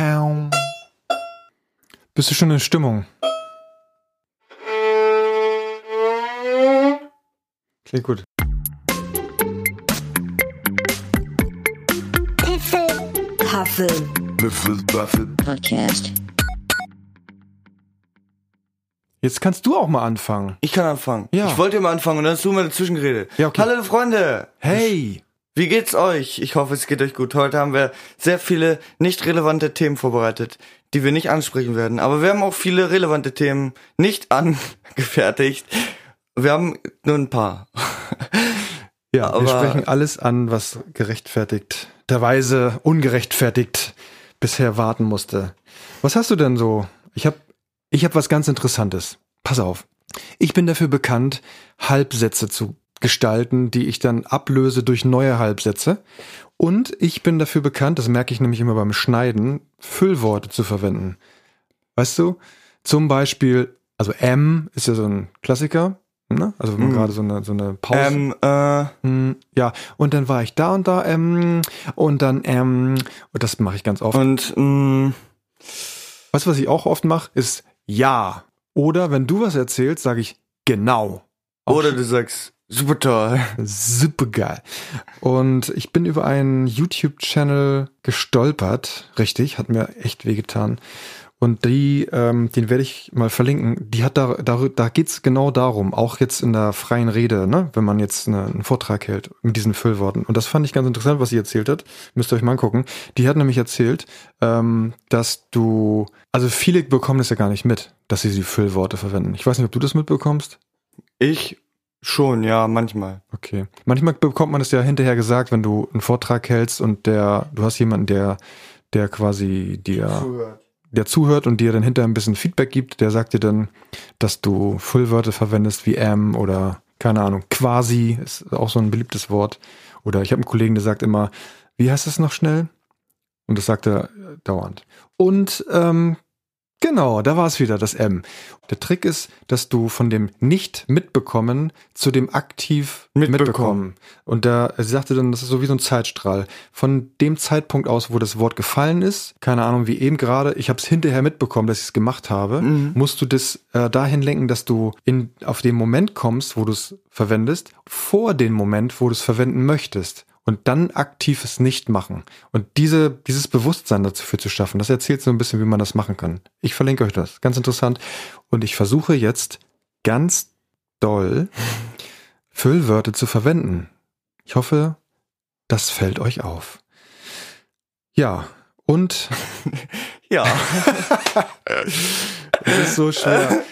Pow. Bist du schon in Stimmung? Klingt gut. Podcast. Jetzt kannst du auch mal anfangen. Ich kann anfangen. Ja. Ich wollte immer anfangen und dann hast du mal dazwischen geredet. Ja, okay. Hallo Freunde. Hey! Wie geht's euch? Ich hoffe, es geht euch gut. Heute haben wir sehr viele nicht relevante Themen vorbereitet, die wir nicht ansprechen werden. Aber wir haben auch viele relevante Themen nicht angefertigt. Wir haben nur ein paar. Ja, wir Aber- sprechen alles an, was gerechtfertigt, der Weise ungerechtfertigt bisher warten musste. Was hast du denn so? Ich habe ich hab was ganz Interessantes. Pass auf. Ich bin dafür bekannt, Halbsätze zu gestalten, die ich dann ablöse durch neue Halbsätze. Und ich bin dafür bekannt, das merke ich nämlich immer beim Schneiden, Füllworte zu verwenden. Weißt du? Zum Beispiel, also M ist ja so ein Klassiker, ne? Also wenn man Mhm. gerade so eine, so eine Pause. Ähm, äh, Hm, ja, und dann war ich da und da, ähm, und dann, ähm, und das mache ich ganz oft. und mh, Weißt du, was ich auch oft mache, ist ja. Oder wenn du was erzählst, sage ich genau. Auch oder du sagst, super toll. Super geil. Und ich bin über einen YouTube-Channel gestolpert, richtig, hat mir echt wehgetan. Und die, ähm, den werde ich mal verlinken. Die hat da, da, da geht's genau darum, auch jetzt in der freien Rede, ne, wenn man jetzt eine, einen Vortrag hält mit diesen Füllworten. Und das fand ich ganz interessant, was sie erzählt hat. Müsst ihr euch mal angucken. Die hat nämlich erzählt, ähm, dass du, also viele bekommen das ja gar nicht mit, dass sie die Füllworte verwenden. Ich weiß nicht, ob du das mitbekommst. Ich schon, ja, manchmal. Okay. Manchmal bekommt man es ja hinterher gesagt, wenn du einen Vortrag hältst und der, du hast jemanden, der, der quasi dir, der zuhört und dir dann hinterher ein bisschen Feedback gibt, der sagt dir dann, dass du Füllwörter verwendest wie am oder keine Ahnung, quasi ist auch so ein beliebtes Wort. Oder ich habe einen Kollegen, der sagt immer, wie heißt es noch schnell? Und das sagt er dauernd. Und ähm, genau, da war es wieder, das M. Der Trick ist, dass du von dem nicht mitbekommen zu dem aktiv mitbekommen. Mitbekommen. Und da sie sagte dann, das ist so wie so ein Zeitstrahl. Von dem Zeitpunkt aus, wo das Wort gefallen ist, keine Ahnung, wie eben gerade, ich habe es hinterher mitbekommen, dass ich es gemacht habe, Mhm. musst du das äh, dahin lenken, dass du in, auf den Moment kommst, wo du es verwendest, vor den Moment, wo du es verwenden möchtest. Und dann aktiv es nicht machen. Und diese, dieses Bewusstsein dafür zu schaffen, das erzählt so ein bisschen, wie man das machen kann. Ich verlinke euch das. Ganz interessant. Und ich versuche jetzt ganz doll Füllwörter zu verwenden. Ich hoffe, das fällt euch auf. Ja, und Ja. es ist so schwer.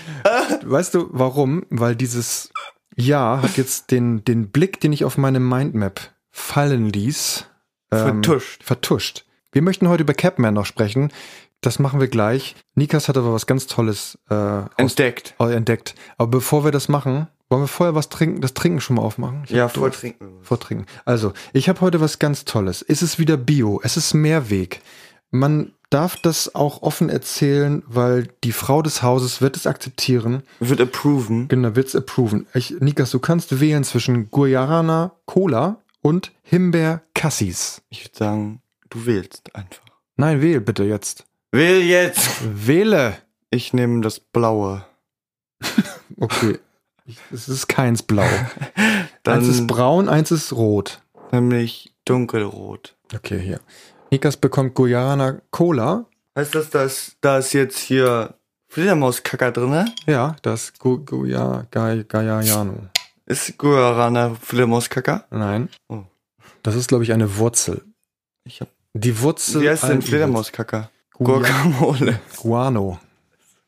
Weißt du, warum? Weil dieses Ja hat jetzt den, den Blick, den ich auf meine Mindmap fallen ließ, ähm, Vertuscht. vertuscht. Wir möchten heute über Capman noch sprechen. Das machen wir gleich. Nikas hat aber was ganz Tolles äh, aus, Entdeckt. äh, entdeckt. Aber bevor wir das machen, wollen wir vorher was trinken, das Trinken schon mal aufmachen? Ich Ja, vortrinken. Vortrinken. Also, ich habe heute was ganz Tolles. Es ist wieder Bio. Es ist Mehrweg. Man darf das auch offen erzählen, weil die Frau des Hauses wird es akzeptieren. Wird approven. Genau, wird es approven. Ich, Nikas, du kannst wählen zwischen Guayana Cola und Himbeer Cassis. Ich würde sagen, du wählst einfach. Nein, wähl bitte jetzt. Wähl jetzt. Wähle. Ich nehme das Blaue. Okay. Es ist keins blau. Dann eins ist braun, eins ist rot. nämlich dunkelrot. Okay, hier. Nikas bekommt Guayana Cola. Heißt das, dass da ist jetzt hier Fledermauskacker drin? Ja, das Gu Guya Gai- Gaiano. Ist Guarana Fledermauskacker? Nein. Oh. Das ist, glaube ich, eine Wurzel. Ich hab. Die Wurzel. Wie heißt denn Fledermauskacker? Guacamole. Guano.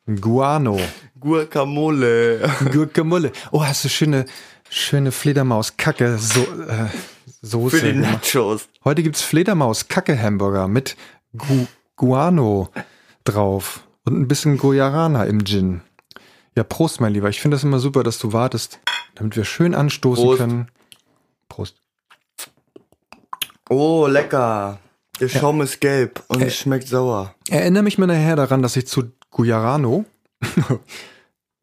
Guano. Guacamole. Gurkemulle. Oh, hast du schöne, schöne Fledermaus-Kacke so, äh, Soße Für die. Nachos. Heute gibt's Fledermaus-Kacke-Hamburger mit Gu Guano drauf und ein bisschen Guarana im Gin. Ja, Prost, mein Lieber. Ich finde das immer super, dass du wartest, damit wir schön anstoßen Prost. können. Prost. Oh, lecker. Der Schaum ist gelb und es schmeckt sauer. Erinnere mich mal nachher daran, dass ich zu Gujarano,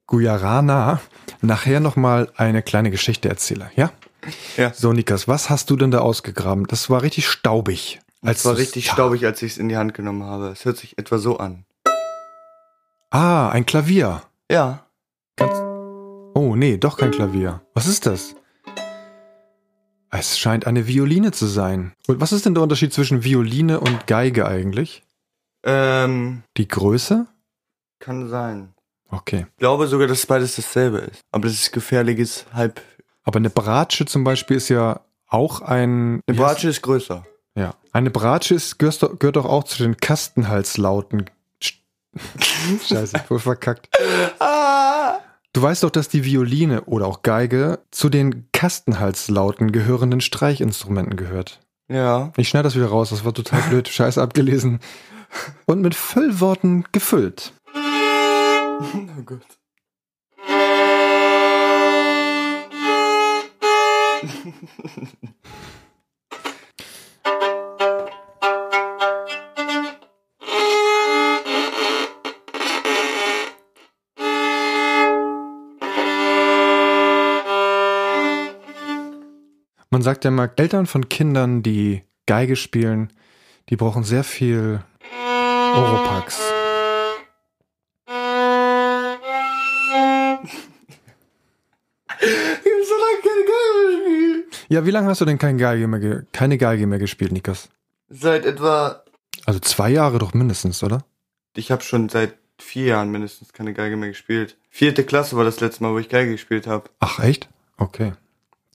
Gujarana, nachher nochmal eine kleine Geschichte erzähle, ja? Ja. So, Nikas, was hast du denn da ausgegraben? Das war richtig staubig. Es war richtig staubig, als ich es in die Hand genommen habe. Es hört sich etwa so an. Ah, ein Klavier. Ja. Ganz oh, nee, doch kein Klavier. Was ist das? Es scheint eine Violine zu sein. Und was ist denn der Unterschied zwischen Violine und Geige eigentlich? Ähm, Die Größe? kann sein. Okay. Ich glaube sogar, dass beides dasselbe ist. Aber das ist gefährliches Halb. Aber eine Bratsche zum Beispiel ist ja auch ein. Eine Bratsche ist größer. Ja. Eine Bratsche ist, gehört, doch- gehört doch auch zu den Kastenhalslauten. Scheiße, voll verkackt. Du weißt doch, dass die Violine oder auch Geige zu den Kastenhalslauten gehörenden Streichinstrumenten gehört. Ja. Ich schneide das wieder raus, das war total blöd. Scheiße abgelesen. Und mit Füllworten gefüllt. Oh Gott. sagt ja mal, Eltern von Kindern, die Geige spielen, die brauchen sehr viel Oropax. Ich hab so lange keine Geige mehr gespielt. Ja, wie lange hast du denn kein Geige mehr keine Geige mehr gespielt, Nikas? Seit etwa. Also zwei Jahre doch mindestens, oder? Ich habe schon seit vier Jahren mindestens keine Geige mehr gespielt. Vierte Klasse war das letzte Mal, wo ich Geige gespielt habe. Ach, echt? Okay.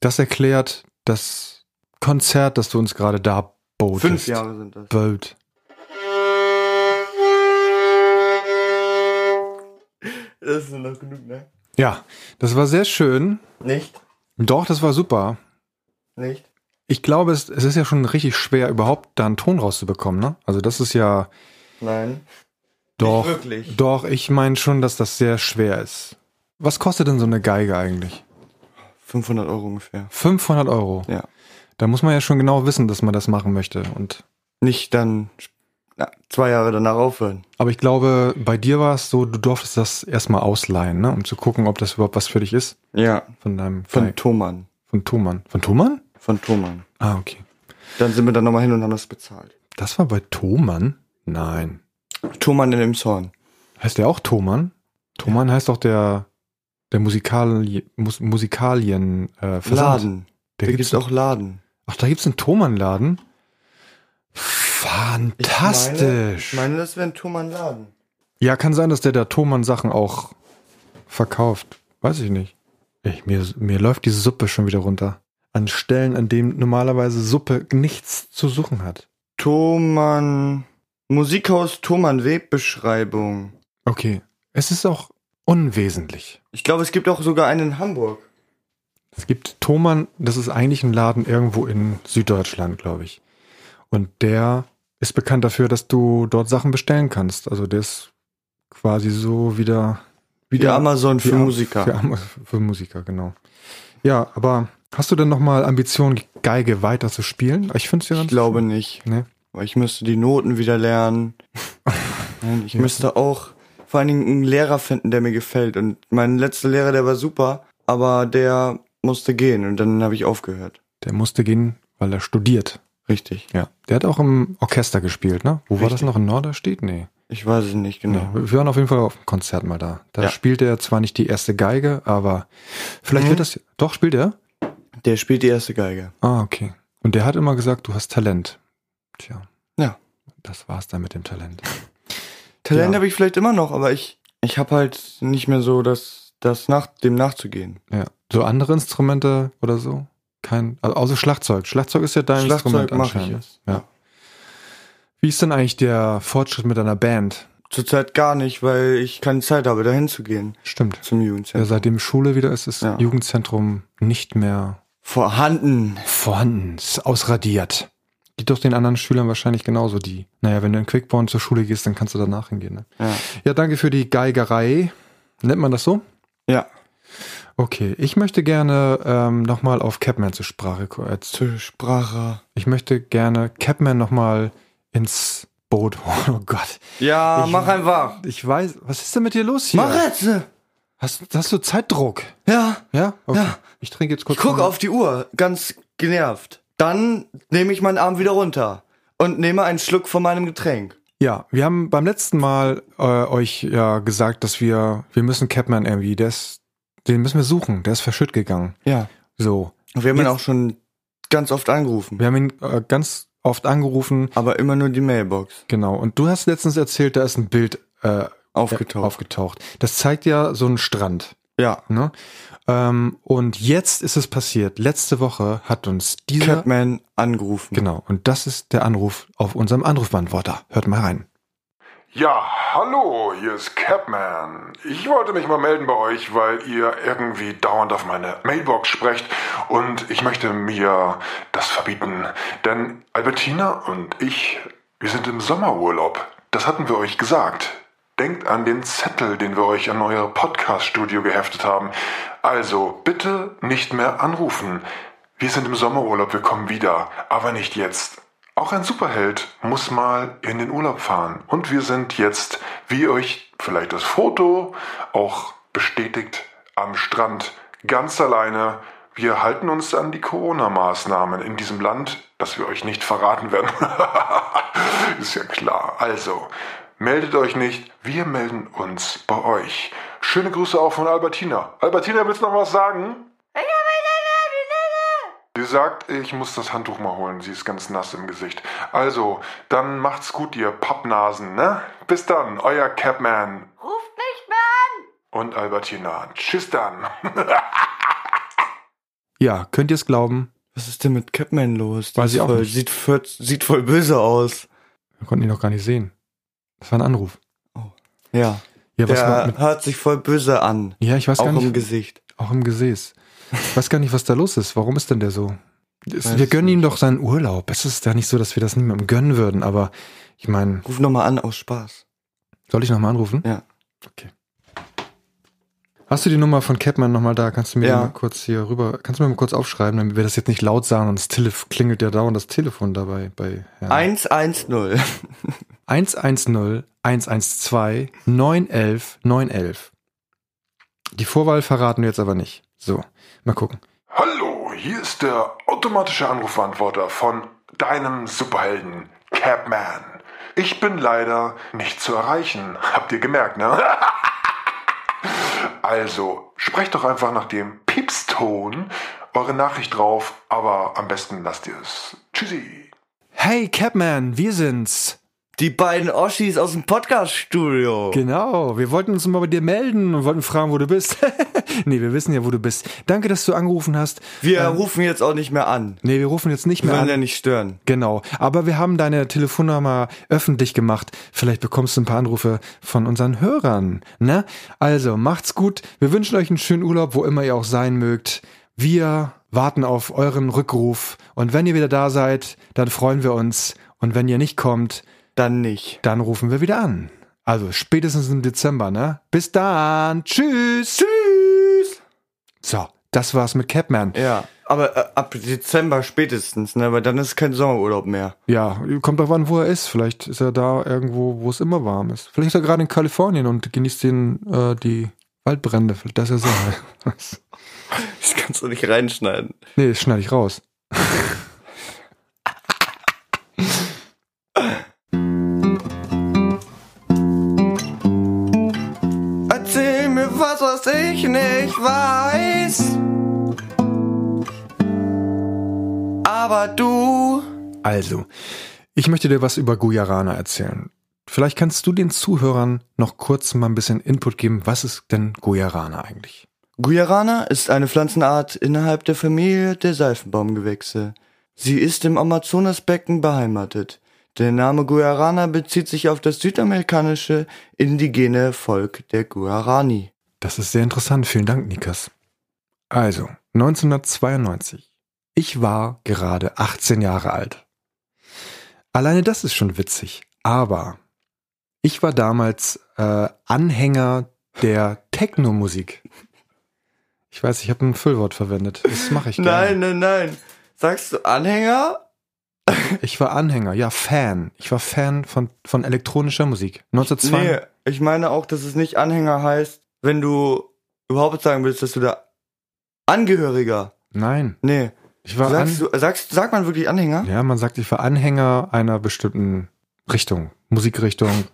Das erklärt das Konzert, das du uns gerade da botest. Fünf Jahre sind das. Bot. Das ist nur noch genug, ne? Ja, das war sehr schön. Nicht? Doch, das war super. Nicht? Ich glaube, es, es ist ja schon richtig schwer, überhaupt da einen Ton rauszubekommen, ne? Also das ist ja Nein. doch. Nicht wirklich. Doch, ich meine schon, dass das sehr schwer ist. Was kostet denn so eine Geige eigentlich? 500 Euro ungefähr. 500 Euro. Ja. Da muss man ja schon genau wissen, dass man das machen möchte. Und Nicht dann na, zwei Jahre danach aufhören. aber ich glaube, bei dir war es so, du durftest das erstmal ausleihen, ne? Um zu gucken, ob das überhaupt was für dich ist. Ja. Von deinem Von Geig- Thomann. von Thomann. Von Thomann? Von Thomann. Ah, okay. Dann sind wir dann nochmal hin und haben das bezahlt. Das war bei Thomann? Nein. Thomann in dem Zorn. Heißt der auch Thomann? Thomann heißt doch der, der Musikali Mus Musikalien äh, Versand. Laden. Der Da gibt's gibt's auch Laden. Ach, da gibt's einen Thomann-Laden? Ich Fantastisch. meine, das wäre ein Thomann-Laden. ja, kann sein, dass der da Thomann-Sachen auch verkauft. Weiß ich nicht. Ich, mir, mir läuft diese Suppe schon wieder runter. An Stellen, an denen normalerweise Suppe nichts zu suchen hat. Thomann. Musikhaus Thomann Webbeschreibung. Okay. Es ist auch unwesentlich. Ich glaube, es gibt auch sogar einen in Hamburg. Es gibt Thomann, das ist eigentlich ein Laden irgendwo in Süddeutschland, glaube ich. Und der ist bekannt dafür, dass du dort Sachen bestellen kannst. Also der ist quasi so wieder Wie Amazon für Ja, Musiker. Für, Am- für Musiker, genau. Ja, aber hast du denn noch mal Ambitionen, Geige weiter zu spielen? Ich finde es ja Ich ganz glaube nicht. Ne? Weil ich müsste die Noten wieder lernen. Ich müsste auch vor allen Dingen einen Lehrer finden, der mir gefällt. Und mein letzter Lehrer, der war super, aber der musste gehen und dann habe ich aufgehört. Der musste gehen, weil er studiert. Richtig. Ja. Der hat auch im Orchester gespielt, ne? Wo war das Richtig. noch? In Norderstedt? Nee. Ich weiß es nicht genau. nee. Wir waren auf jeden Fall auf einem Konzert mal da. Da Ja. spielt er zwar nicht die erste Geige, aber vielleicht Mhm. wird das. Doch, spielt er? Der spielt die erste Geige. Ah, okay. Und der hat immer gesagt, du hast Talent. Tja. Ja. Das war's dann mit dem Talent. Talent Ja. habe ich vielleicht immer noch, aber ich, ich habe halt nicht mehr so das, das nach, dem nachzugehen. Ja. So andere Instrumente oder so? Kein, also außer Schlagzeug. Schlagzeug ist ja dein Instrument Schlagzeug ich anscheinend. es. Ja. Wie ist denn eigentlich der Fortschritt mit deiner Band? Zurzeit gar nicht, weil ich keine Zeit habe, dahin zu gehen Stimmt. zum Ja, Jugendzentrum. seitdem Schule wieder ist, ist Ja. Jugendzentrum nicht mehr Vorhanden. vorhanden, ist ausradiert. Geht doch den anderen Schülern wahrscheinlich genauso, die, naja, wenn du in Quickborn zur Schule gehst, dann kannst du danach hingehen. Ne? Ja. Ja, danke für die Geigerei. Nennt man das so? Ja. Okay, ich möchte gerne ähm, nochmal auf Capman zur Sprache ko- äh, zu- Zur Sprache. Ich möchte gerne Capman nochmal ins Boot holen. Oh Gott. Ja, Ich- mach einfach. Ich weiß, was ist denn mit dir los hier? Mach jetzt. Hast, hast du Zeitdruck? Ja. Ja? Okay. Ja. Ich trinke jetzt Ich kurz. guck mal- auf die Uhr, ganz genervt. Dann nehme ich meinen Arm wieder runter. und nehme einen Schluck von meinem Getränk. Ja, wir haben beim letzten Mal äh, euch ja gesagt, dass wir, wir müssen Capman irgendwie, der ist, den müssen wir suchen, der ist verschütt gegangen. Ja. So. Wir haben ihn auch schon ganz oft angerufen. Wir haben ihn äh, ganz oft angerufen. Aber immer nur die Mailbox. Genau. Und du hast letztens erzählt, da ist ein Bild äh, aufgetaucht. aufgetaucht. Das zeigt ja so einen Strand. Ja. Ne? Ähm, und jetzt ist es passiert. Letzte Woche hat uns dieser Catman angerufen. Genau. Und das ist der Anruf auf unserem Anrufbeantworter. Hört mal rein. Ja, hallo, hier ist Capman. Ich wollte mich mal melden bei euch, weil ihr irgendwie dauernd auf meine Mailbox sprecht und ich möchte mir das verbieten. Denn Albertina und ich, wir sind im Sommerurlaub. Das hatten wir euch gesagt. Denkt an den Zettel, den wir euch an euer Podcast-Studio geheftet haben. Also bitte nicht mehr anrufen. Wir sind im Sommerurlaub, wir kommen wieder, aber nicht jetzt. Auch ein Superheld muss mal in den Urlaub fahren. Und wir sind jetzt, wie euch vielleicht das Foto auch bestätigt, am Strand ganz alleine. Wir halten uns an die Corona-Maßnahmen in diesem Land, das wir euch nicht verraten werden. Ist ja klar. Also, meldet euch nicht, wir melden uns bei euch. Schöne Grüße auch von Albertina. Albertina, willst du noch was sagen? Sie sagt, ich muss das Handtuch mal holen. Sie ist ganz nass im Gesicht. Also, dann macht's gut, ihr Pappnasen, ne? Bis dann, euer Capman. Ruft nicht mehr an! Und Albertina. Tschüss dann. ja, könnt ihr es glauben? Was ist denn mit Capman los? Weiß ich auch voll, nicht. Sieht, voll, sieht voll böse aus. Wir konnten ihn noch gar nicht sehen. Das war ein Anruf. Ja. Ja, was war Der mit, hört sich voll böse an. ja ich weiß Auch gar nicht. im Gesicht. Auch im Gesäß. Ich weiß gar nicht, was da los ist. Warum ist denn der so? Weiß wir gönnen nicht. ihm doch seinen Urlaub. Es ist ja nicht so, dass wir das niemandem gönnen würden, aber ich meine, Ruf nochmal an aus Spaß. soll ich nochmal anrufen? Ja. Okay. Hast du die Nummer von Capman nochmal da? Kannst du mir Ja. mal kurz hier rüber, kannst du mir mal kurz aufschreiben, damit wir das jetzt nicht laut sagen und das Telef klingelt ja dauernd das Telefon dabei bei Herrn. 110. 110 112 911 911. Die Vorwahl verraten wir jetzt aber nicht. So, mal gucken. Hallo, hier ist der automatische Anrufbeantworter von deinem Superhelden Capman. Ich bin leider nicht zu erreichen. Habt ihr gemerkt, ne? Also, sprecht doch einfach nach dem Piepston eure Nachricht drauf, aber am besten lasst ihr es. Tschüssi. Hey Capman, wir sind's. Die beiden Oschis aus dem Podcast-Studio. Genau, wir wollten uns mal bei dir melden und wollten fragen, wo du bist. nee, wir wissen ja, wo du bist. Danke, dass du angerufen hast. Wir rufen jetzt auch nicht mehr an. Nee, wir rufen jetzt nicht Wir mehr wollen ja an. nicht stören. Genau, aber wir haben deine Telefonnummer öffentlich gemacht. Vielleicht bekommst du ein paar Anrufe von unseren Hörern, ne? Also, macht's gut. Wir wünschen euch einen schönen Urlaub, wo immer ihr auch sein mögt. Wir warten auf euren Rückruf und wenn ihr wieder da seid, dann freuen wir uns und wenn ihr nicht kommt, Dann nicht. dann rufen wir wieder an. Also spätestens im Dezember, ne? Bis dann. Tschüss. Tschüss. So, das war's mit Capman. Ja, aber äh, ab Dezember spätestens, ne? Weil dann ist kein Sommerurlaub mehr. Ja, kommt drauf an, wo er ist. Vielleicht ist er da irgendwo, wo es immer warm ist. Vielleicht ist er gerade in Kalifornien und genießt den, äh, die Waldbrände. Vielleicht das ist er Sonne. Das kannst du nicht reinschneiden. nee, das schneide ich raus. Also, ich möchte dir was über Gujarana erzählen. Vielleicht kannst du den Zuhörern noch kurz mal ein bisschen Input geben. Was ist denn Gujarana eigentlich? Guarana ist eine Pflanzenart innerhalb der Familie der Seifenbaumgewächse. Sie ist im Amazonasbecken beheimatet. Der Name Guarana bezieht sich auf das südamerikanische indigene Volk der Guarani. Das ist sehr interessant. Vielen Dank, Nikas. Also, 1992. Ich war gerade 18 Jahre alt. Alleine das ist schon witzig. Aber ich war damals äh, Anhänger der Techno-Musik. Ich weiß, ich habe ein Füllwort verwendet. Das mache ich gerne. Nein, nein, nein. Sagst du Anhänger? Ich war Anhänger, ja, Fan. Ich war Fan von, von elektronischer Musik. 1902. Nee, ich meine auch, dass es nicht Anhänger heißt, wenn du überhaupt sagen willst, dass du da Angehöriger. Nein. Nee, Ich war Sagst an, du, sagst, sagt man wirklich Anhänger? ja, man sagt, ich war Anhänger einer bestimmten Richtung, Musikrichtung,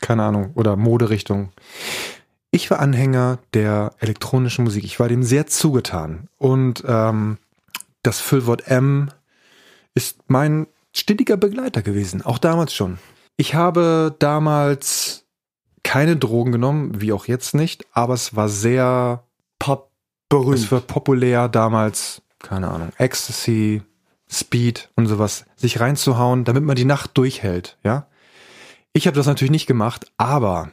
keine Ahnung, oder Moderichtung. Ich war Anhänger der elektronischen Musik. Ich war dem sehr zugetan. Und ähm, das Füllwort M ist mein stetiger Begleiter gewesen, auch damals schon. Ich habe damals keine Drogen genommen, wie auch jetzt nicht, aber es war sehr Pop berühmt. es war populär damals, keine Ahnung, Ecstasy, Speed und sowas, sich reinzuhauen, damit man die Nacht durchhält, ja. Ich habe das natürlich nicht gemacht, aber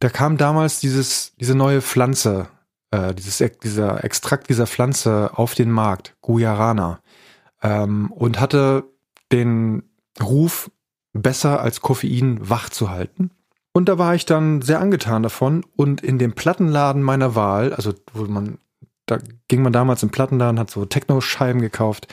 da kam damals dieses, diese neue Pflanze, äh, dieses, dieser Extrakt dieser Pflanze auf den Markt, Guarana, ähm, und hatte den Ruf, besser als Koffein wach zu halten. Und da war ich dann sehr angetan davon und in dem Plattenladen meiner Wahl, also wo man, da ging man damals im Plattenladen, hat so Techno-Scheiben gekauft,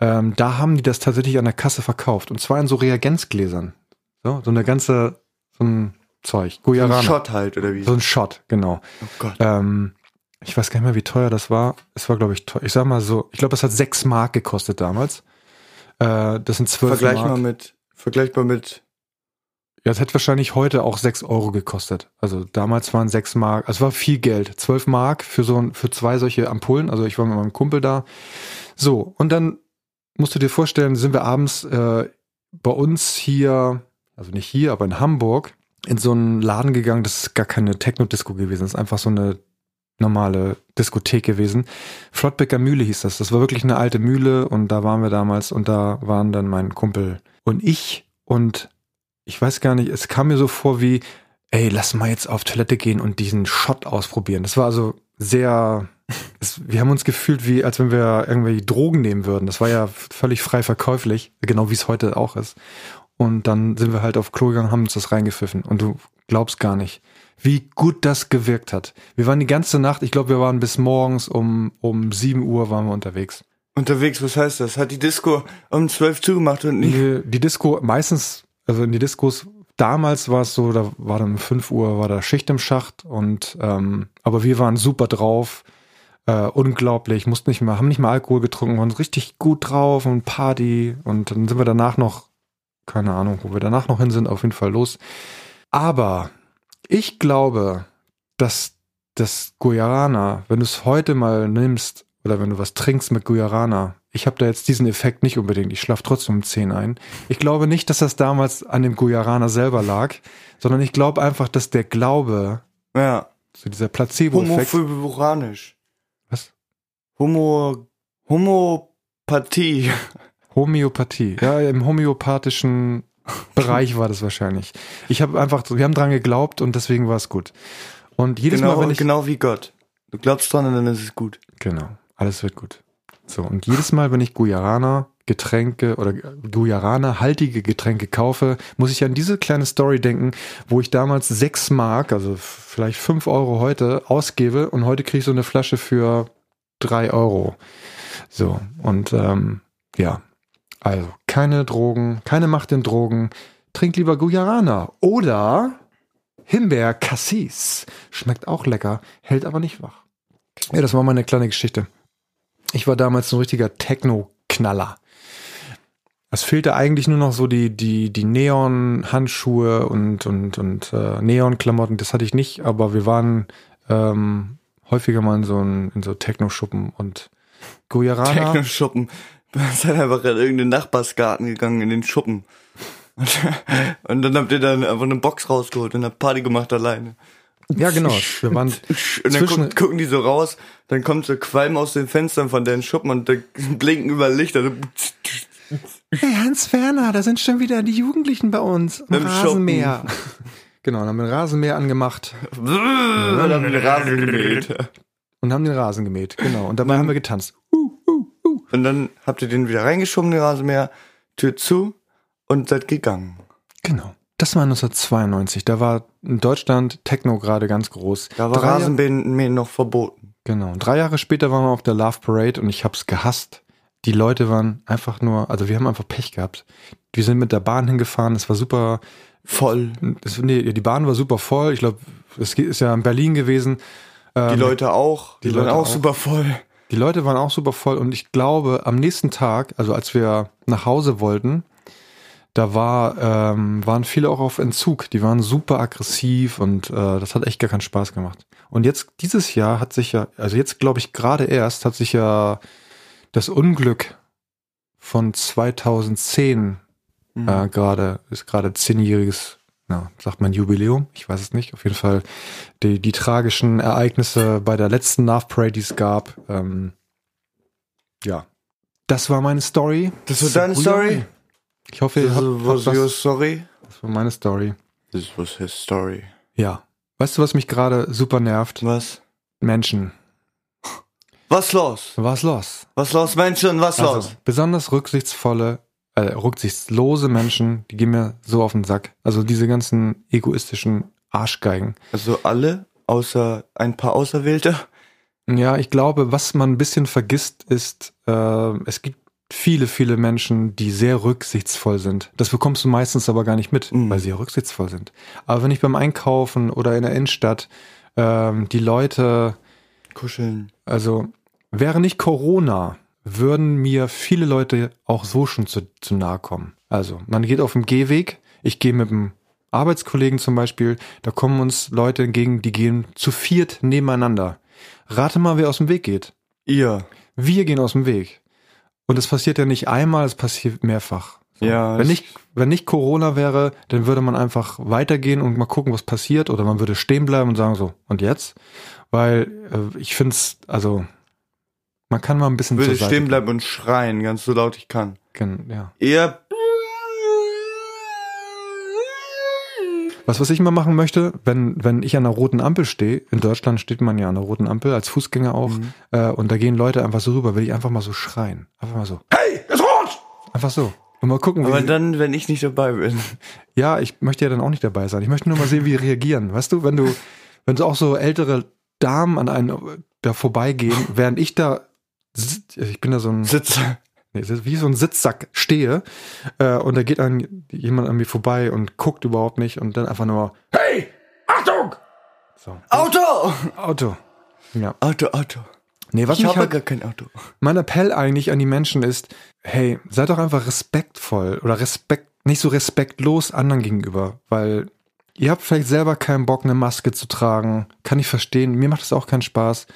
ähm, da haben die das tatsächlich an der Kasse verkauft und zwar in so Reagenzgläsern. So, so eine ganze, so ein Zeug, Ein Guarana. Shot halt, oder wie? So ein Shot, genau. oh Gott. Ähm, ich weiß gar nicht mehr, wie teuer das war. Es war, glaube ich, teuer. Ich sag mal so, ich glaube, es hat sechs Mark gekostet damals. Äh, das sind zwölf Vergleich Mark. mal mit, vergleichbar mit, Ja, es hätte wahrscheinlich heute auch sechs Euro gekostet. Also damals waren sechs Mark, also es war viel Geld. Zwölf Mark für so ein, für zwei solche Ampullen. Also ich war mit meinem Kumpel da. So, und dann musst du dir vorstellen, sind wir abends äh, bei uns hier, also nicht hier, aber in Hamburg, in so einen Laden gegangen. Das ist gar keine Techno-Disco gewesen. Das ist einfach so eine normale Diskothek gewesen. Flottbecker Mühle hieß das. Das war wirklich eine alte Mühle und da waren wir damals und da waren dann mein Kumpel und ich und ich weiß gar nicht, es kam mir so vor wie, ey, lass mal jetzt auf Toilette gehen und diesen Shot ausprobieren. Das war also sehr, es, wir haben uns gefühlt wie, als wenn wir irgendwelche Drogen nehmen würden. Das war ja völlig frei verkäuflich, genau wie es heute auch ist. Und dann sind wir halt auf Klo gegangen, haben uns das reingepfiffen. Und du glaubst gar nicht, wie gut das gewirkt hat. Wir waren die ganze Nacht, ich glaube, wir waren bis morgens um, um 7 Uhr waren wir unterwegs. unterwegs, was heißt das? Hat die Disco um 12 zugemacht und nicht? Die, die Disco, meistens, also in die Diskos, damals war es so, da war dann um 5 Uhr, war da Schicht im Schacht und ähm, aber wir waren super drauf. Äh, unglaublich, mussten nicht mehr, haben nicht mehr Alkohol getrunken, waren richtig gut drauf und Party und dann sind wir danach noch, keine Ahnung, wo wir danach noch hin sind, auf jeden Fall los. Aber ich glaube, dass das Guarana, wenn du es heute mal nimmst oder wenn du was trinkst mit Guarana, ich habe da jetzt diesen Effekt nicht unbedingt, ich schlaf trotzdem um 10 ein. Ich glaube nicht, dass das damals an dem Guarana selber lag, sondern ich glaube einfach, dass der Glaube, Ja. so dieser Placebo-Effekt, Homophobisch. Was? Homo, Homopathie. Homöopathie, ja, im homöopathischen Bereich war das wahrscheinlich. Ich habe einfach, wir haben dran geglaubt und deswegen war es gut. Und jedes Genau, Mal, wenn ich genau wie Gott. Du glaubst dran und dann ist es gut. Genau, alles wird gut. So, und jedes Mal, wenn ich Guarana Getränke oder Guarana haltige Getränke kaufe, muss ich an diese kleine Story denken, wo ich damals sechs Mark, also vielleicht fünf Euro heute ausgebe und heute kriege ich so eine Flasche für drei Euro. So, und ähm, ja, also keine Drogen, keine Macht in Drogen, trink lieber Guarana oder Himbeer Cassis. Schmeckt auch lecker, hält aber nicht wach. Ja, das war meine kleine Geschichte. Ich war damals ein richtiger Techno-Knaller. Es fehlte eigentlich nur noch so die, die, die Neon-Handschuhe und, und, und äh, Neon-Klamotten. Das hatte ich nicht, aber wir waren ähm, häufiger mal in so, in so Techno-Schuppen und Guarana. Techno-Schuppen. Seid einfach in irgendeinen Nachbarsgarten gegangen, in den Schuppen. Und, und dann habt ihr dann einfach eine Box rausgeholt und habt Party gemacht alleine. Ja, genau. Wir waren Und dann gucken, gucken die so raus, dann kommt so Qualm aus den Fenstern von deren Schuppen und da blinken überall Lichter. Hey Hans Werner, da sind schon wieder die Jugendlichen bei uns am Im Rasenmäher. genau, dann haben wir den Rasenmäher angemacht und haben den Rasen gemäht. und haben den Rasen gemäht. Genau. Und dabei haben wir getanzt. Und dann habt ihr den wieder reingeschoben, den Rasenmäher, Tür zu und seid gegangen. Genau. Das war 1992. Da war in Deutschland Techno gerade ganz groß. Da war Rasenmähen noch verboten. Genau. Drei Jahre später waren wir auf der Love Parade und ich hab's gehasst. Die Leute waren einfach nur, also wir haben einfach Pech gehabt. Wir sind mit der Bahn hingefahren, es war super, Voll. es, nee, die Bahn war super voll. Ich glaube, es ist ja in Berlin gewesen. Die Ähm, Leute auch. Die, die waren Leute auch, auch. super voll. Die Leute waren auch super voll und ich glaube, am nächsten Tag, also als wir nach Hause wollten, da war, ähm, waren viele auch auf Entzug. Die waren super aggressiv und äh, das hat echt gar keinen Spaß gemacht. Und jetzt, dieses Jahr hat sich ja, also jetzt glaube ich gerade erst, hat sich ja das Unglück von 2010 mhm. äh, gerade, ist gerade zehnjähriges, na, sagt man Jubiläum, ich weiß es nicht, auf jeden Fall die, die tragischen Ereignisse bei der letzten Love Parade, die es gab. Ähm, ja, das war meine Story. Das war deine Story? Ich hoffe, ihr habt, was habt your story? Das war meine Story. This was his story. Ja. Weißt du, was mich gerade super nervt? Was? Menschen. Was los? Was los? Was los, Menschen? Was also, los? Besonders rücksichtsvolle, äh, rücksichtslose Menschen, die gehen mir so auf den Sack. Also diese ganzen egoistischen Arschgeigen. Also alle, außer ein paar Auserwählte? Ja, ich glaube, was man ein bisschen vergisst, ist, äh, es gibt viele, viele Menschen, die sehr rücksichtsvoll sind. Das bekommst du meistens aber gar nicht mit, mhm. weil sie ja rücksichtsvoll sind. Aber wenn ich beim Einkaufen oder in der Innenstadt ähm, die Leute kuscheln. Also wäre nicht Corona, würden mir viele Leute auch so schon zu, zu nahe kommen. Also man geht auf dem Gehweg. Ich gehe mit einem Arbeitskollegen zum Beispiel. Da kommen uns Leute entgegen, die gehen zu viert nebeneinander. Rate mal, wer aus dem Weg geht. Ihr. Wir gehen aus dem Weg. Und es passiert ja nicht einmal, es passiert mehrfach. Ja. Wenn nicht, wenn nicht Corona wäre, dann würde man einfach weitergehen und mal gucken, was passiert, oder man würde stehen bleiben und sagen so, und jetzt? Weil äh, ich finde es, also man kann mal ein bisschen. Würde stehen bleiben und schreien, ganz so laut ich kann. Kann, ja. Eher Was, was ich immer machen möchte, wenn, wenn ich an einer roten Ampel stehe, in Deutschland steht man ja an einer roten Ampel, als Fußgänger auch, mhm. äh, und da gehen Leute einfach so rüber, will ich einfach mal so schreien. Einfach mal so. Hey, ist rot! Einfach so. Und mal gucken, wie. Aber dann, wenn ich nicht dabei bin. Ja, ich möchte ja dann auch nicht dabei sein. Ich möchte nur mal sehen, wie die reagieren. Weißt du, wenn du, wenn so auch so ältere Damen an einen da vorbeigehen, während ich da, ich bin da so ein Sitzer nee, wie so ein Sitzsack stehe äh, und da geht ein, jemand an mir vorbei und guckt überhaupt nicht und dann einfach nur Hey, Achtung! So. Auto! Auto. Ja. Auto, Auto. Nee, was ich habe halt, gar kein Auto. Mein Appell eigentlich an die Menschen ist, hey, seid doch einfach respektvoll oder respekt, nicht so respektlos anderen gegenüber, weil ihr habt vielleicht selber keinen Bock, eine Maske zu tragen. Kann ich verstehen. Mir macht es auch keinen Spaß.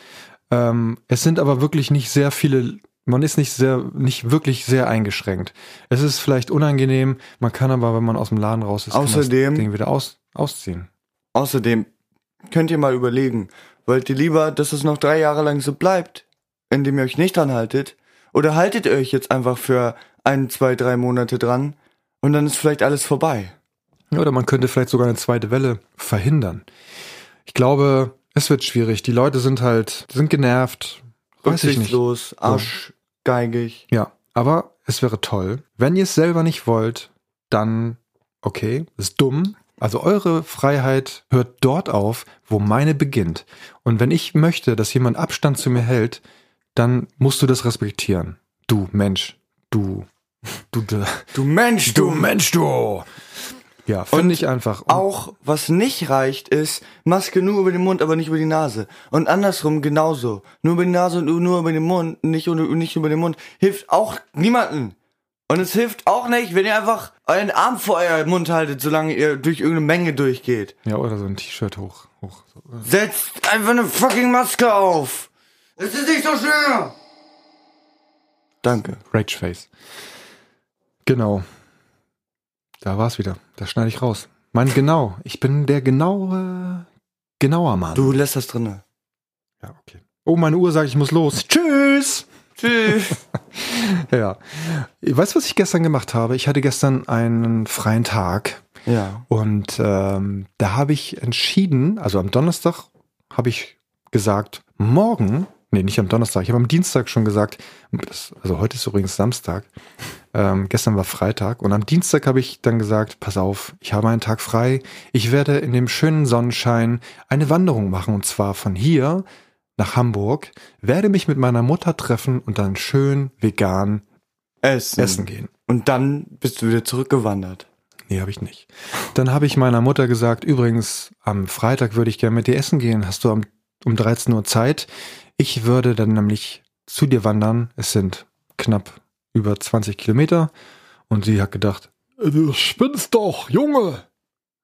Ähm, es sind aber wirklich nicht sehr viele man ist nicht sehr, nicht wirklich sehr eingeschränkt. Es ist vielleicht unangenehm, man kann aber, wenn man aus dem Laden raus ist, außerdem, das Ding wieder aus, ausziehen. Außerdem könnt ihr mal überlegen, wollt ihr lieber, dass es noch drei Jahre lang so bleibt, indem ihr euch nicht dran haltet, oder haltet ihr euch jetzt einfach für ein, zwei, drei Monate dran und dann ist vielleicht alles vorbei. Oder man könnte vielleicht sogar eine zweite Welle verhindern. Ich glaube, es wird schwierig. Die Leute sind halt, sind genervt, Weiß ich nicht. Arschgeigig. Ja, aber es wäre toll. Wenn ihr es selber nicht wollt, dann okay, ist dumm. Also eure Freiheit hört dort auf, wo meine beginnt. Und wenn ich möchte, dass jemand Abstand zu mir hält, dann musst du das respektieren. Du Mensch, du, du, du, du Mensch, du Mensch, du. Ja, finde ich einfach. Und auch was nicht reicht, ist Maske nur über den Mund, aber nicht über die Nase. Und andersrum genauso. Nur über die Nase und nur über den Mund, nicht, nicht über den Mund. Hilft auch niemanden. Und es hilft auch nicht, wenn ihr einfach euren Arm vor euer Mund haltet, solange ihr durch irgendeine Menge durchgeht. Ja, oder so ein T-Shirt hoch, hoch. Setzt einfach eine fucking Maske auf. Es ist nicht so schwer. Danke. Rageface. Genau. Da war's wieder. Das schneide ich raus. Mein genau. Ich bin der genaue, genauer Mann. Du lässt das drinne. Ja, okay. Oh, meine Uhr sagt, ich muss los. Tschüss. Tschüss. ja. Weißt du, was ich gestern gemacht habe? Ich hatte gestern einen freien Tag. Ja. Und ähm, da habe ich entschieden, also am Donnerstag habe ich gesagt, morgen nee, nicht am Donnerstag, ich habe am Dienstag schon gesagt, also heute ist übrigens Samstag, ähm, gestern war Freitag und am Dienstag habe ich dann gesagt, pass auf, ich habe einen Tag frei, ich werde in dem schönen Sonnenschein eine Wanderung machen und zwar von hier nach Hamburg, werde mich mit meiner Mutter treffen und dann schön vegan essen, essen gehen. Und dann bist du wieder zurückgewandert. Nee, habe ich nicht. Dann habe ich meiner Mutter gesagt, übrigens, am Freitag würde ich gerne mit dir essen gehen. Hast du am, um 13 Uhr Zeit? Ich würde dann nämlich zu dir wandern. Es sind knapp über 20 Kilometer. Und sie hat gedacht, du spinnst doch, Junge.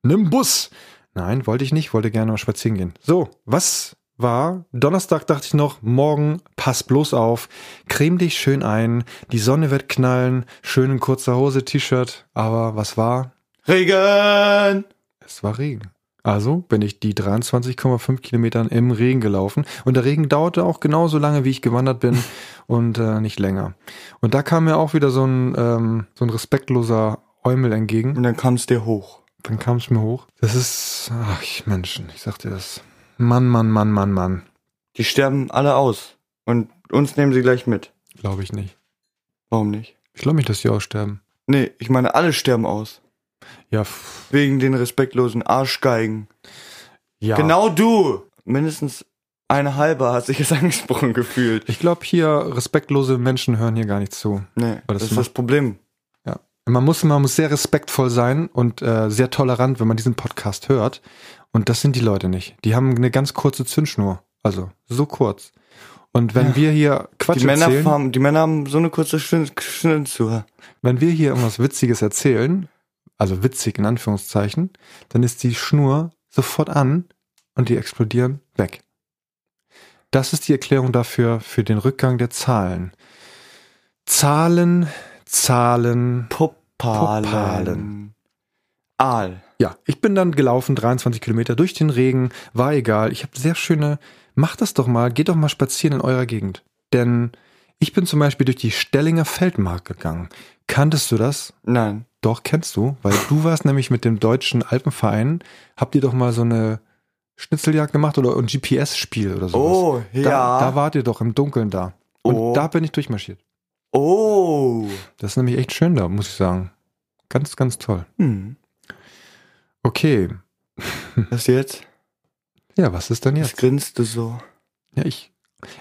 Nimm Bus. Nein, wollte ich nicht, wollte gerne mal spazieren gehen. So, was war, Donnerstag dachte ich noch, morgen pass bloß auf, creme dich schön ein, die Sonne wird knallen, schön in kurzer Hose, T-Shirt, aber was war? Regen! Es war Regen. Also bin ich die 23,5 Kilometern im Regen gelaufen und der Regen dauerte auch genauso lange, wie ich gewandert bin und äh, nicht länger. Und da kam mir auch wieder so ein, ähm, so ein respektloser Eumel entgegen. Und dann kam es dir hoch. Dann kam es mir hoch. Das ist, ach Menschen, ich sag dir das. Mann, Mann, Mann, Mann, Mann. Die sterben alle aus. Und uns nehmen sie gleich mit. Glaube ich nicht. Warum nicht? Ich glaube nicht, dass die aussterben. Nee, ich meine, alle sterben aus. Ja. Wegen den respektlosen Arschgeigen. Ja. Genau du! Mindestens eine halbe hat sich jetzt angesprochen gefühlt. Ich glaube, hier respektlose Menschen hören hier gar nicht zu. Nee, Aber das, das ist das Problem. Ja. Man muss, man muss sehr respektvoll sein und äh, sehr tolerant, wenn man diesen Podcast hört. Und das sind die Leute nicht. Die haben eine ganz kurze Zündschnur. Also so kurz. Und wenn Ja. wir hier Quatsch Die Männer, erzählen, haben, die Männer haben so eine kurze Schnitzel. wenn wir hier irgendwas Witziges erzählen, also witzig in Anführungszeichen, dann ist die Schnur sofort an und die explodieren weg. Das ist die Erklärung dafür, für den Rückgang der Zahlen. Zahlen, Zahlen. Puppalen. Puppalen. Aal. Ja, ich bin dann gelaufen, 23 Kilometer durch den Regen, war egal. Ich habe sehr schöne, macht das doch mal, geht doch mal spazieren in eurer Gegend. Denn ich bin zum Beispiel durch die Stellinger Feldmark gegangen. Kanntest du das? Nein. Doch, kennst du, weil du warst nämlich mit dem deutschen Alpenverein, habt ihr doch mal so eine Schnitzeljagd gemacht oder ein GPS-Spiel oder sowas. Oh, ja. Da, da wart ihr doch im Dunkeln da. Und Oh. da bin ich durchmarschiert. oh. Das ist nämlich echt schön da, muss ich sagen. Ganz, ganz toll. Hm. Okay. Was jetzt? Ja, was ist denn Was jetzt? grinst du so? Ja, ich,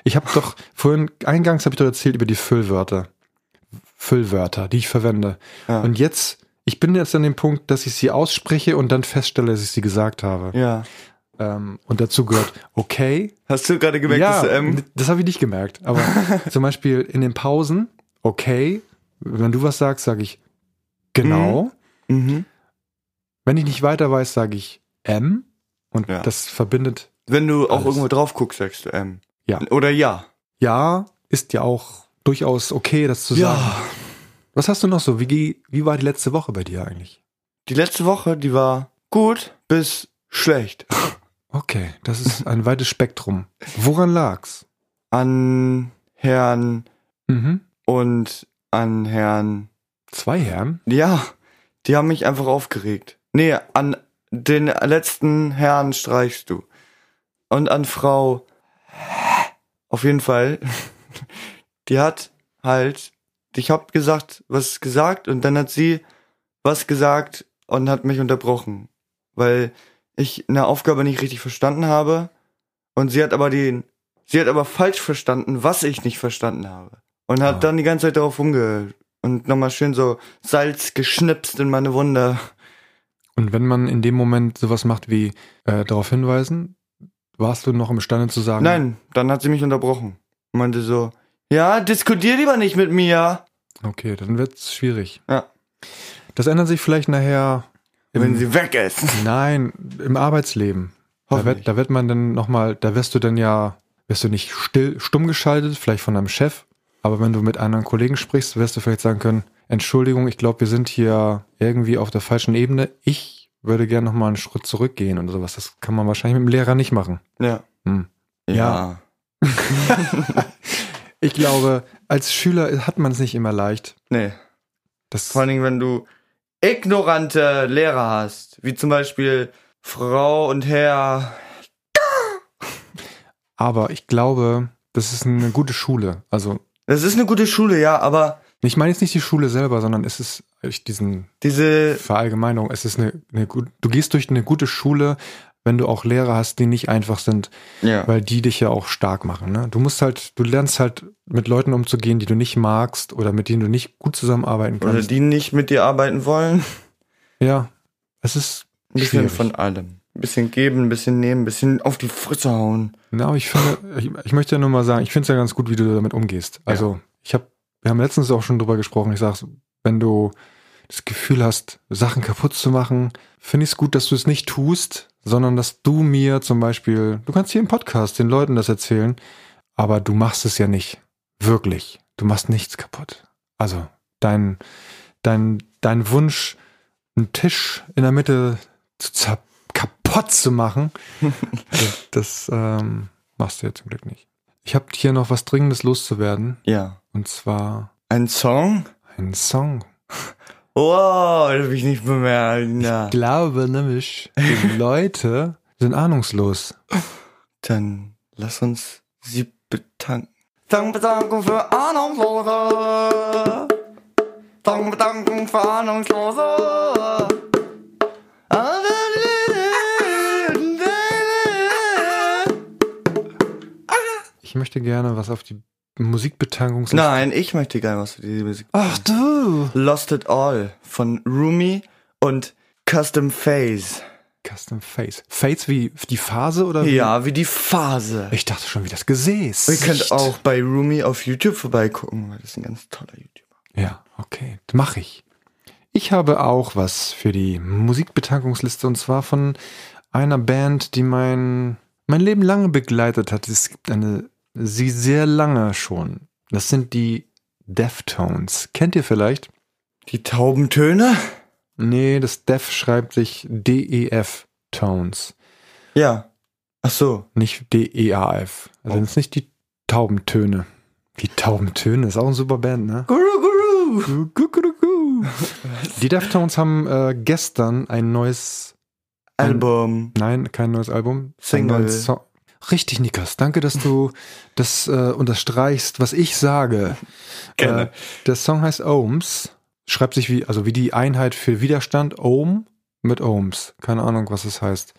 ich habe doch vorhin, eingangs habe ich doch erzählt über die Füllwörter. Füllwörter, die ich verwende. Ja. Und jetzt, ich bin jetzt an dem Punkt, dass ich sie ausspreche und dann feststelle, dass ich sie gesagt habe. ja. Ähm, und dazu gehört okay. Hast du gerade gemerkt, ja, dass du M? n- das habe ich nicht gemerkt. Aber zum Beispiel in den Pausen, okay. Wenn du was sagst, sage ich genau. Mhm. Wenn ich nicht weiter weiß, sage ich M. Und Ja. das verbindet Wenn du auch Alles. irgendwo drauf guckst, sagst du M. Ja. Oder ja. ja, ist ja auch durchaus okay, das zu sagen. Was hast du noch so? Wie, wie war die letzte Woche bei dir eigentlich? Die letzte Woche, die war gut bis schlecht. Okay, das ist ein weites Spektrum. Woran lag's? An Herrn Mhm. und an Herrn. Zwei Herren? Ja, die haben mich einfach aufgeregt. Nee, an den letzten Herrn streichst du. Und an Frau. Auf jeden Fall. Die hat halt. Ich hab gesagt, was gesagt und dann hat sie was gesagt und hat mich unterbrochen. Weil ich eine Aufgabe nicht richtig verstanden habe. Und sie hat aber den. Sie hat aber falsch verstanden, was ich nicht verstanden habe. Und hat Ah. dann die ganze Zeit darauf rumge und nochmal schön so Salz geschnipst in meine Wunde. Und wenn man in dem Moment sowas macht wie äh, darauf hinweisen, warst du noch imstande zu sagen? Nein, dann hat sie mich unterbrochen. Und meinte so, ja, diskutier lieber nicht mit mir. Okay, dann wird's schwierig. Ja. Das ändert sich vielleicht nachher. Im, Wenn sie weg ist. nein, im Arbeitsleben. Da wird, da wird man dann nochmal, da wirst du dann ja, wirst du nicht still, stumm geschaltet, vielleicht von deinem Chef, aber wenn du mit anderen Kollegen sprichst, wirst du vielleicht sagen können, Entschuldigung, ich glaube, wir sind hier irgendwie auf der falschen Ebene. Ich würde gerne nochmal einen Schritt zurückgehen oder sowas. Das kann man wahrscheinlich mit dem Lehrer nicht machen. Ja. Hm. Ja. Ich glaube, als Schüler hat man es nicht immer leicht. Nee. Das, Vor allen Dingen, wenn du ignorante Lehrer hast, wie zum Beispiel Frau und Herr. aber ich glaube, das ist eine gute Schule. Also, Das ist eine gute Schule, ja, aber ich meine jetzt nicht die Schule selber, sondern es ist diesen diese, Verallgemeinung. Es ist eine, eine gut, du gehst durch eine gute Schule, wenn du auch Lehrer hast, die nicht einfach sind, ja. weil die dich ja auch stark machen. Ne? Du musst halt, du lernst halt mit Leuten umzugehen, die du nicht magst oder mit denen du nicht gut zusammenarbeiten Oder kannst. die nicht mit dir arbeiten wollen. ja, es ist Ein bisschen schwierig. von allem. bisschen geben, ein bisschen nehmen, ein bisschen auf die Fresse hauen. Na, aber ich finde, ich, ich möchte ja nur mal sagen, ich finde es ja ganz gut, wie du damit umgehst. Also, ich habe, wir haben letztens auch schon drüber gesprochen. Ich sag, wenn du das Gefühl hast, Sachen kaputt zu machen, finde ich es gut, dass du es nicht tust, sondern dass du mir zum Beispiel, du kannst hier im Podcast den Leuten das erzählen, aber du machst es ja nicht. Wirklich. Du machst nichts kaputt. Also, dein, dein, dein Wunsch, einen Tisch in der Mitte zu kaputt zu machen, das, das ähm, machst du ja zum Glück nicht. Ich habe hier noch was Dringendes loszuwerden. Ja. Und zwar Ein Song? ein Song. Wow, das hab ich nicht bemerkt. Na. Ich glaube nämlich, die Leute sind ahnungslos. Dann lass uns sie betanken. Dankbedankung für Ahnungslose. Dankbedankung für Ahnungslose. Ich möchte gerne was auf die Musikbetankungsliste. Nein, ich möchte gerne was für die Musik. Ach du! Lost It All von Rumi und Custom Phase. Custom Face. Face wie die Phase oder wie? Ja, wie die Phase. Ich dachte schon wie das Gesäß. Ihr könnt auch bei Rumi auf YouTube vorbeigucken, weil das ist ein ganz toller YouTuber. Ja, okay. Mach ich. Ich habe auch was für die Musikbetankungsliste und zwar von einer Band, die mein, mein Leben lange begleitet hat. Es gibt eine, sie sehr lange schon. Das sind die Deftones. Kennt ihr vielleicht? Die Taubentöne? Nee, das Def schreibt sich D-E-F Tones. Ja. Ach so. Nicht D-E-A-F. Also Oh. sind nicht die Taubentöne. Die Taubentöne ist auch ein super Band, ne? Guru, guru. Gu- gu- gu- gu. Die Deftones haben äh, gestern ein neues, Album. nein, kein neues Album, Single. einen neuen Song. Richtig, Nikas. Danke, dass du das äh, unterstreichst, was ich sage. Gerne. Äh, der Song heißt Ohms. Schreibt sich wie, also wie die Einheit für Widerstand, Ohm mit Ohms. Keine Ahnung, was es heißt.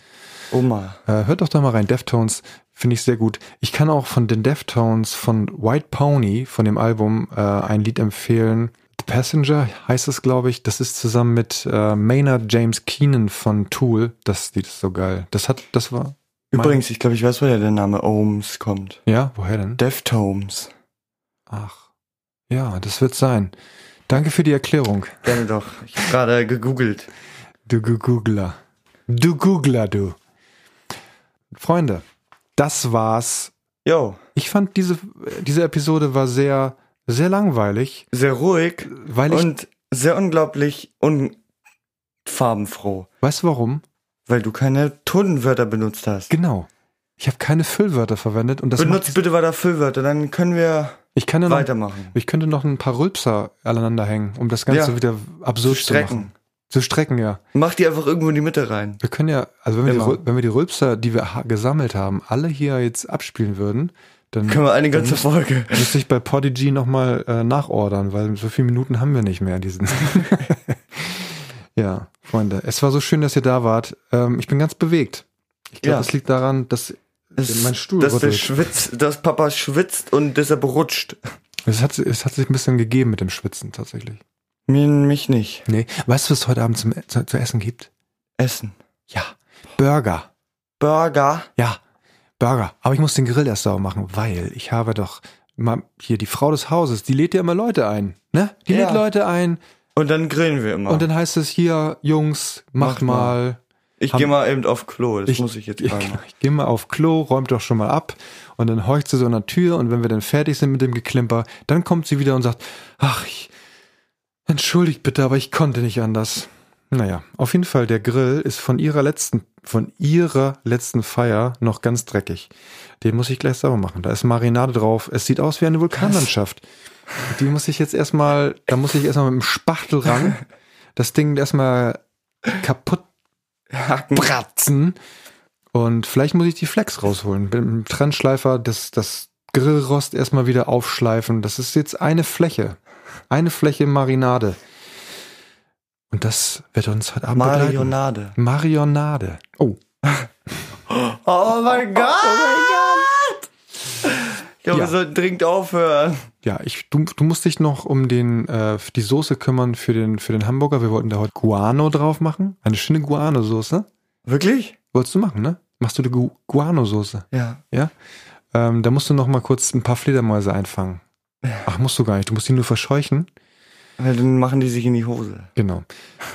Oma. Äh, hört doch da mal rein. Deftones finde ich sehr gut. Ich kann auch von den Deftones von White Pony, von dem Album, äh, ein Lied empfehlen. The Passenger heißt es, glaube ich. Das ist zusammen mit äh, Maynard James Keenan von Tool. Das Lied ist so geil. Das hat, das war. Übrigens, ich glaube, ich weiß, woher der Name Ohms kommt. Ja, woher denn? Deftones. Ach. Ja, das wird sein. Danke für die Erklärung. Gerne doch. Ich habe gerade gegoogelt. Du Googler. Du Googler, du. Freunde, das war's. Jo, Ich fand diese, diese Episode war sehr, sehr langweilig, sehr ruhig weil ich, und sehr unglaublich unfarbenfroh, weißt du warum? Weil du keine Tonwörter benutzt hast. Genau. Ich habe keine Füllwörter verwendet und das Benutzt bitte weiter Füllwörter, dann können wir ich kann ja noch, weitermachen. ich könnte noch ein paar Rülpser aneinander hängen, um das Ganze Ja. wieder absurd zu, Strecken. machen. Zu strecken, ja. Mach die einfach irgendwo in die Mitte rein. Wir können ja, also wenn wir, die, Immer. Wenn wir die Rülpser, die wir gesammelt haben, alle hier jetzt abspielen würden, dann Können wir eine ganze Folge. müsste ich bei Podigy nochmal äh, nachordern, weil so viele Minuten haben wir nicht mehr. Diesen ja, Freunde, es war so schön, dass ihr da wart. Ähm, ich bin ganz bewegt. Ich glaube, Ja. das liegt daran, dass Das, mein Stuhl dass, der schwitzt, dass Papa schwitzt und deshalb rutscht. es hat, es hat sich ein bisschen gegeben mit dem Schwitzen tatsächlich. Mir, mich nicht. Nee, weißt du, was es heute Abend zum, zu, zu essen gibt? Essen. Ja, Burger. Burger. Ja, Burger. Aber ich muss den Grill erst sauber machen, weil ich habe doch mal hier die Frau des Hauses, die lädt ja immer Leute ein, ne? Die Ja. lädt Leute ein Und dann grillen wir immer. und dann heißt es hier, Jungs, macht Macht mal. mal. ich gehe mal eben auf Klo. Das Ich- muss ich jetzt Ich, gerade machen. ich gehe mal auf Klo, räumt doch schon mal ab und dann horcht sie so an der Tür und wenn wir dann fertig sind mit dem Geklimper, dann kommt sie wieder und sagt, ach, ich, entschuldigt bitte, aber ich konnte nicht anders. Naja, auf jeden Fall, der Grill ist von ihrer letzten, von ihrer letzten Feier noch ganz dreckig. Den muss ich gleich sauber machen. Da ist Marinade drauf. Es sieht aus wie eine Vulkanlandschaft. Die muss ich jetzt erstmal, da muss ich erstmal mit dem Spachtel ran, das Ding erstmal kaputt Hacken. bratzen. Und vielleicht muss ich die Flex rausholen. Mit dem Trennschleifer das, das Grillrost erstmal wieder aufschleifen. Das ist jetzt eine Fläche. Eine Fläche Marinade. Und das wird uns heute Abend begleiten. Marionade. Marionade. Oh. Oh mein Gott! Glaube, Ja. wir sollten dringend aufhören. Ja, ich, du, du musst dich noch um den, äh, die Soße kümmern für den, für den Hamburger. Wir wollten da heute Guano drauf machen. Eine schöne Guano-Soße. Wirklich? Wolltest du machen, ne? Machst du die Gu Guano-Soße? Ja. Ja? Ähm, da musst du noch mal kurz ein paar Fledermäuse einfangen. Ach, musst du gar nicht. Du musst die nur verscheuchen. Weil dann machen die sich in die Hose. Genau.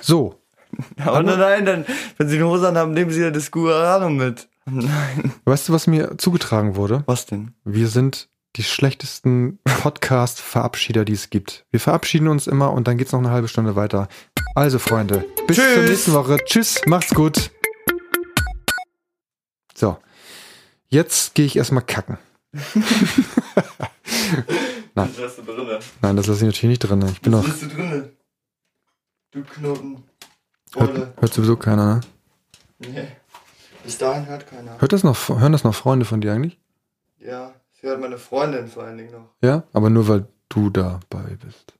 So. Aber nein, nein, dann, wenn sie eine Hose anhaben, nehmen sie ja das Guarano mit. Nein. Weißt du, was mir zugetragen wurde? Was denn? Wir sind die schlechtesten Podcast-Verabschieder, die es gibt. Wir verabschieden uns immer und dann geht's noch eine halbe Stunde weiter. Also, Freunde, bis Tschüss. zur nächsten Woche. Tschüss, macht's gut. So. Jetzt gehe ich erstmal kacken. Nein. Das hast du drinne. Nein, das lasse ich natürlich nicht drin. Ich bin noch. hast du drinne. Du Knoten. Hört, hört sowieso keiner, ne? Nee. Bis dahin hört keiner. Hört das noch, hören das noch Freunde von dir eigentlich? Ja, sie hört meine Freundin vor allen Dingen noch. Ja? Aber nur weil du dabei bist.